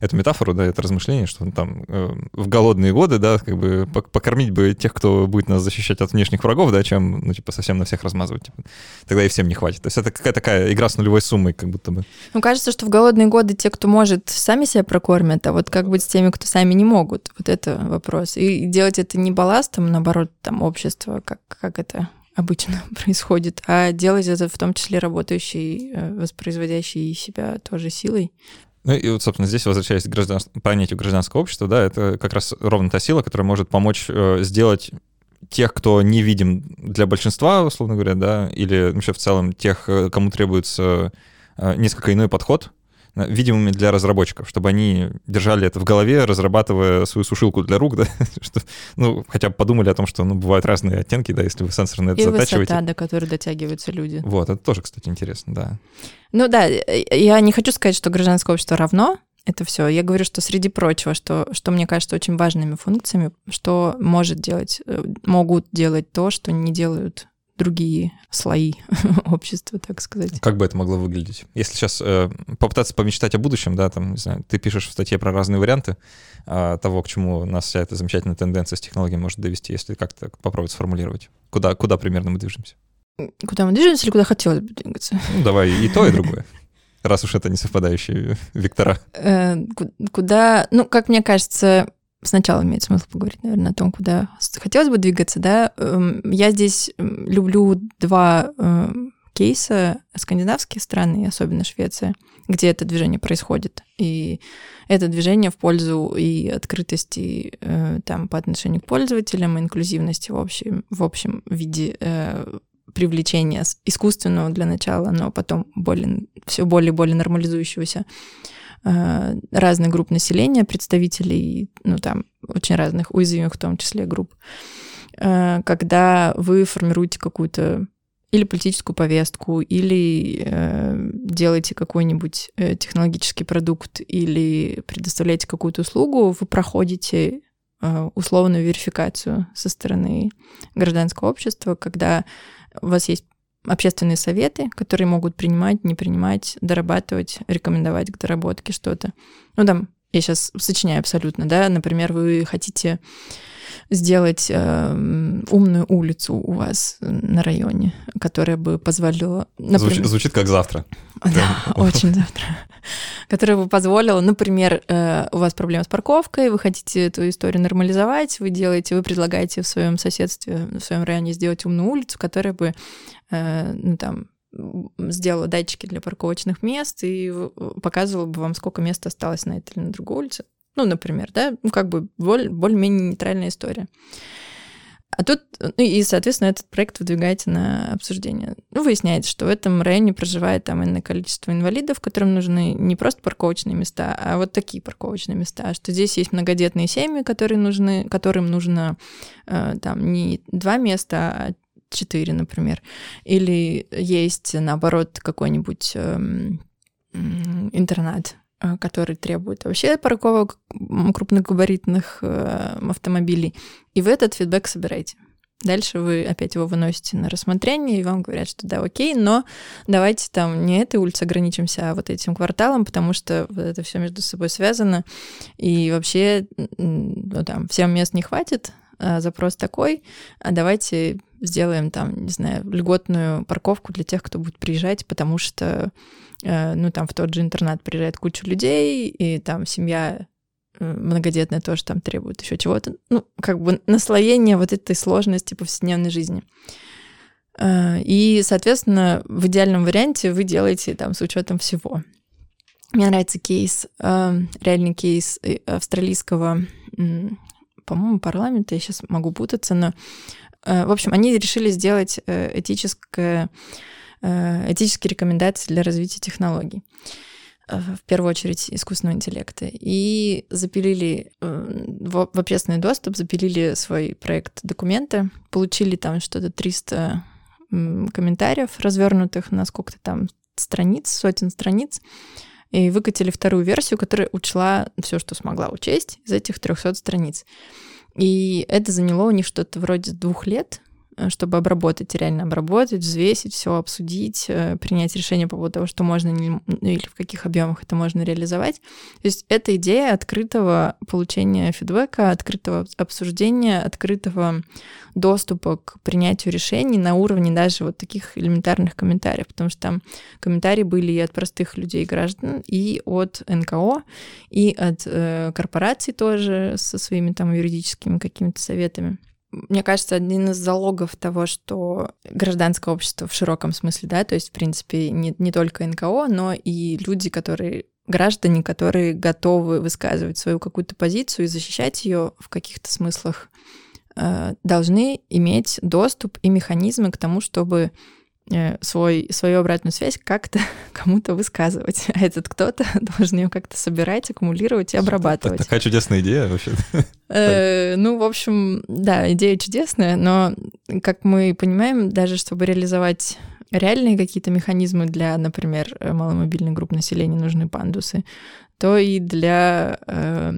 эту метафору, да, это размышление, что там э, в голодные годы, да, как бы покормить бы тех, кто будет нас защищать от внешних врагов, да, чем, ну, типа, совсем на всех размазывать. Типа. Тогда и всем не хватит. То есть это какая-то такая игра с нулевой суммой, как будто бы. Ну, кажется, что в голодные годы те, кто может, сами себя прокормят, а вот как быть с теми, кто сами не могут? Вот это вопрос. И делать это не балластом, наоборот, там, общество, как, как это обычно [laughs] происходит, а делать это в том числе работающий, э, воспроизводящий себя тоже силой. Ну и вот, собственно, здесь возвращаясь к граждан... понятию гражданского общества, да, это как раз ровно та сила, которая может помочь э, сделать тех, кто не видим для большинства, условно говоря, да, или вообще в целом тех, э, кому требуется э, несколько иной подход, видимыми для разработчиков, чтобы они держали это в голове, разрабатывая свою сушилку для рук, [laughs] да, что, ну, хотя бы подумали о том, что ну, бывают разные оттенки, да, если вы сенсор на это И затачиваете. высота, до которой дотягиваются люди. Вот, это тоже, кстати, интересно, да. Ну да, я не хочу сказать, что гражданское общество равно, это все. Я говорю, что среди прочего, что, что мне кажется очень важными функциями, что может делать, э, могут делать то, что не делают другие слои [laughs] общества, так сказать. Как бы это могло выглядеть? Если сейчас э, попытаться помечтать о будущем, да, там, не знаю, ты пишешь в статье про разные варианты э, того, к чему нас вся эта замечательная тенденция с технологией может довести, если как-то попробовать сформулировать. Куда, куда примерно мы движемся? Куда мы движемся или куда хотелось бы двигаться? Ну, давай и то, и другое. Раз уж это не совпадающие вектора. Э, куда, ну, как мне кажется, сначала имеет смысл поговорить, наверное, о том, куда хотелось бы двигаться, да. Эм, я здесь люблю два эм, кейса скандинавские страны, особенно Швеция, где это движение происходит. И это движение в пользу и открытости э, там по отношению к пользователям, и инклюзивности в общем, в общем виде э, привлечения искусственного для начала, но потом более, все более и более нормализующегося Э, разных групп населения, представителей, ну, там, очень разных, уязвимых в том числе групп, э, когда вы формируете какую-то или политическую повестку, или э, делаете какой-нибудь э, технологический продукт, или предоставляете какую-то услугу, вы проходите э, условную верификацию со стороны гражданского общества, когда у вас есть общественные советы, которые могут принимать, не принимать, дорабатывать, рекомендовать к доработке что-то. Ну, там, я сейчас сочиняю абсолютно, да, например, вы хотите сделать э, умную улицу у вас на районе, которая бы позволила... Например... Звучит, звучит как завтра. [laughs] Да, очень [laughs] завтра. которая бы позволила, например, э, у вас проблема с парковкой, вы хотите эту историю нормализовать, вы делаете, вы предлагаете в своем соседстве, в своем районе сделать умную улицу, которая бы, э, ну там, сделала датчики для парковочных мест и показывала бы вам, сколько места осталось на этой или на другой улице. Ну, например, да, ну, как бы более-менее нейтральная история. А тут, ну и, соответственно, этот проект выдвигаете на обсуждение. Ну, выясняется, что в этом районе проживает там иное количество инвалидов, которым нужны не просто парковочные места, а вот такие парковочные места, что здесь есть многодетные семьи, которые нужны, которым нужно э, там не два места, а четыре, например. Или есть, наоборот, какой-нибудь э, интернат, Э, который требует вообще парковок крупногабаритных э, автомобилей. И вы этот фидбэк собираете. Дальше вы опять его выносите на рассмотрение, и вам говорят, что да, окей, но давайте там не этой улицей ограничимся, а вот этим кварталом, потому что вот это все между собой связано. И вообще, ну, там, всем мест не хватит, запрос такой, а давайте сделаем там, не знаю, льготную парковку для тех, кто будет приезжать, потому что Э, ну, там в тот же интернат приезжает куча людей, и там семья э, многодетная тоже там требует еще чего-то. Ну, как бы наслоение вот этой сложности повседневной жизни. Э, и, соответственно, в идеальном варианте вы делаете там с учетом всего. Мне нравится кейс, реальный кейс австралийского, по-моему, парламента, я сейчас могу путаться, но, в общем, они решили сделать этическое Э, этические рекомендации для развития технологий э, в первую очередь искусственного интеллекта. И запилили э, в общественный доступ, запилили свой проект документы, получили там что-то 300 комментариев, развернутых на сколько-то там страниц, сотен страниц, и выкатили вторую версию, которая учла все, что смогла учесть из этих 300 страниц. И это заняло у них что-то вроде двух лет, чтобы обработать, реально обработать, взвесить все, обсудить, э, принять решение по поводу того, что можно ну, или в каких объемах это можно реализовать. То есть это идея открытого получения фидбэка, открытого обсуждения, открытого доступа к принятию решений на уровне даже вот таких элементарных комментариев, потому что там комментарии были и от простых людей, граждан, и от НКО, и от э, корпораций тоже со своими там юридическими какими-то советами мне кажется, один из залогов того, что гражданское общество в широком смысле, да, то есть, в принципе, не, не только НКО, но и люди, которые граждане, которые готовы высказывать свою какую-то позицию и защищать ее в каких-то смыслах, э, должны иметь доступ и механизмы к тому, чтобы свой, свою обратную связь как-то [laughs] кому-то высказывать. А этот кто-то [laughs] должен ее как-то собирать, аккумулировать и обрабатывать. Такая чудесная идея вообще. [laughs] Э, ну, в общем, да, идея чудесная, но, как мы понимаем, даже чтобы реализовать реальные какие-то механизмы для, например, маломобильных групп населения нужны пандусы, то и для э,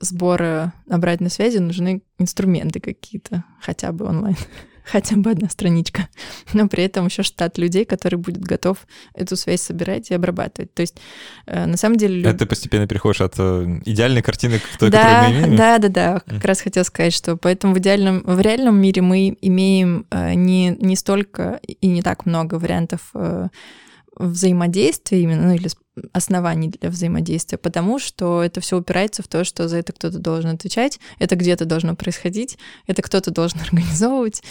сбора обратной связи нужны инструменты какие-то, хотя бы онлайн хотя бы одна страничка, [laughs] но при этом еще штат людей, который будет готов эту связь собирать и обрабатывать. То есть, э, на самом деле... Это ты постепенно переходишь от э, идеальной картины к той, да, которую мы имеем? Да, да, да. Как mm. раз хотел сказать, что поэтому в идеальном, в реальном мире мы имеем э, не, не столько и не так много вариантов взаимодействия именно, ну или оснований для взаимодействия, потому что это все упирается в то, что за это кто-то должен отвечать, это где-то должно происходить, это кто-то должен [laughs] организовывать.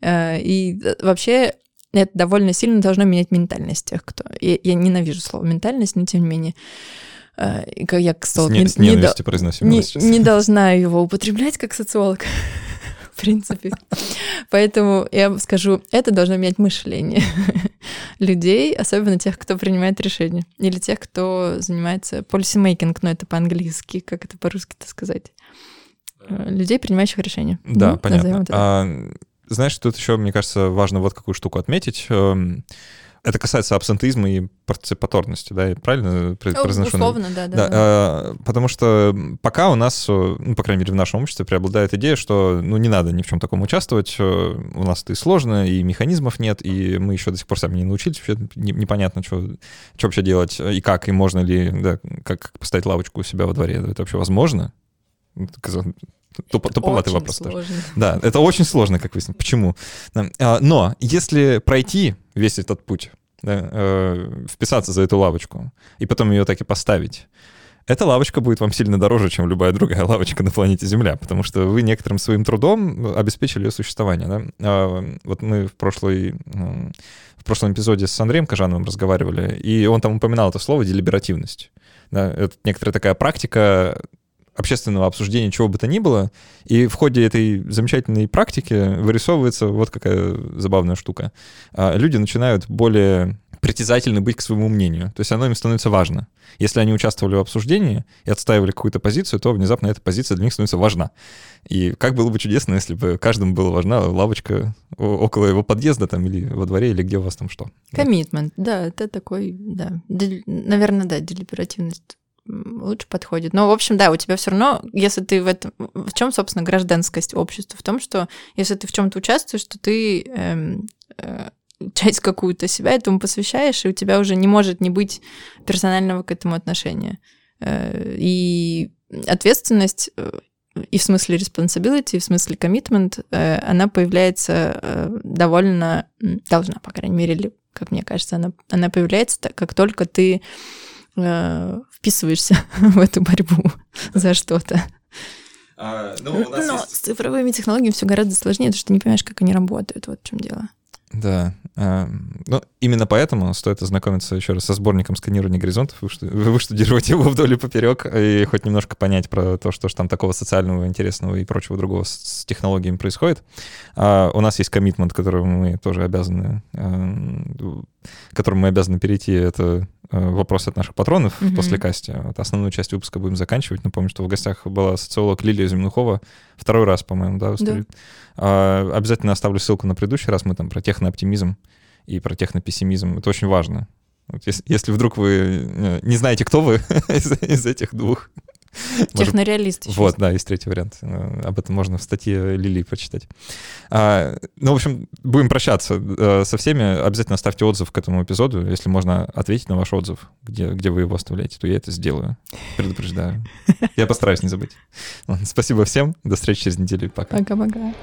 Э, и э, вообще это довольно сильно должно менять ментальность тех, кто... Я, я ненавижу слово ментальность, но тем не менее. Э, я, к слову, с, не, с произносим не, не должна его употреблять как социолог в принципе. Поэтому я скажу, это должно менять мышление [laughs] людей, особенно тех, кто принимает решения, или тех, кто занимается policymaking, но это по-английски, как это по-русски-то сказать? Э, людей, принимающих решения. Да, ну, понятно. А, знаешь, тут еще, мне кажется, важно вот какую штуку отметить. Это касается абсентизма и партиципаторности, да, я правильно произношу? Условно, да, да. да, да. А, потому что пока у нас, ну, по крайней мере, в нашем обществе преобладает идея, что, ну, не надо ни в чем таком участвовать, у нас это и сложно, и механизмов нет, и мы еще до сих пор сами не научились, вообще непонятно, что, что вообще делать, и как, и можно ли, да, как поставить лавочку у себя во дворе, это вообще возможно? Туп, туповатый вопрос сложно. тоже. Да, это очень сложно, как выяснилось. Почему? Но если пройти весь этот путь, да, э, вписаться за эту лавочку и потом ее так и поставить, эта лавочка будет вам сильно дороже, чем любая другая [laughs] лавочка на планете Земля, потому что вы некоторым своим трудом обеспечили ее существование. Да? А вот мы в прошлой в прошлом эпизоде с Андреем Кожановым разговаривали, и он там упоминал это слово «делиберативность». Да, это некоторая такая практика общественного обсуждения чего бы то ни было, и в ходе этой замечательной практики вырисовывается вот какая забавная штука. А люди начинают более притязательны быть к своему мнению. То есть оно им становится важно. Если они участвовали в обсуждении и отстаивали какую-то позицию, то внезапно эта позиция для них становится важна. И как было бы чудесно, если бы каждому была важна лавочка около его подъезда там или во дворе, или где у вас там что. Коммитмент, да, это такой, да. Наверное, да, делиберативность лучше подходит. Но, в общем, да, у тебя все равно, если ты в этом... В чем, собственно, гражданскость общества? В том, что если ты в чем-то участвуешь, то ты эм, э, часть какую-то себя этому посвящаешь, и у тебя уже не может не быть персонального к этому отношения. Э, и ответственность э, и в смысле responsibility, и в смысле commitment, э, она появляется довольно, должна, по крайней мере, или, как мне кажется, она, она появляется, как только ты вписываешься [laughs] в эту борьбу за что-то. А, ну, Но есть... с цифровыми технологиями все гораздо сложнее, потому что ты не понимаешь, как они работают. Вот в чем дело. Да. А, ну, именно поэтому стоит ознакомиться еще раз со сборником сканирования горизонтов, выштудировать его вдоль и поперек, и хоть немножко понять про то, что же там такого социального, интересного и прочего другого с технологиями происходит. А у нас есть коммитмент, который мы тоже обязаны, а, которым мы обязаны перейти, это Э, вопросы от наших патронов mm-hmm. после касти. Вот основную часть выпуска будем заканчивать. Напомню, что в гостях была социолог Лилия Земнухова. Второй раз, по-моему, да, да. А, обязательно оставлю ссылку на предыдущий раз. Мы там про технооптимизм и про технопессимизм. Это очень важно. Вот если, если вдруг вы э, не знаете, кто вы [laughs] из, из этих двух [laughs] Технореалист. Вот, да, есть третий вариант. Э, об этом можно в статье Лили почитать. А, ну, в общем, будем прощаться э, со всеми. Обязательно ставьте отзыв к этому эпизоду. Если можно ответить на ваш отзыв, где, где вы его оставляете, то я это сделаю. Предупреждаю. [laughs] Я постараюсь не забыть. Спасибо всем. До встречи через неделю. Пока. Пока-пока.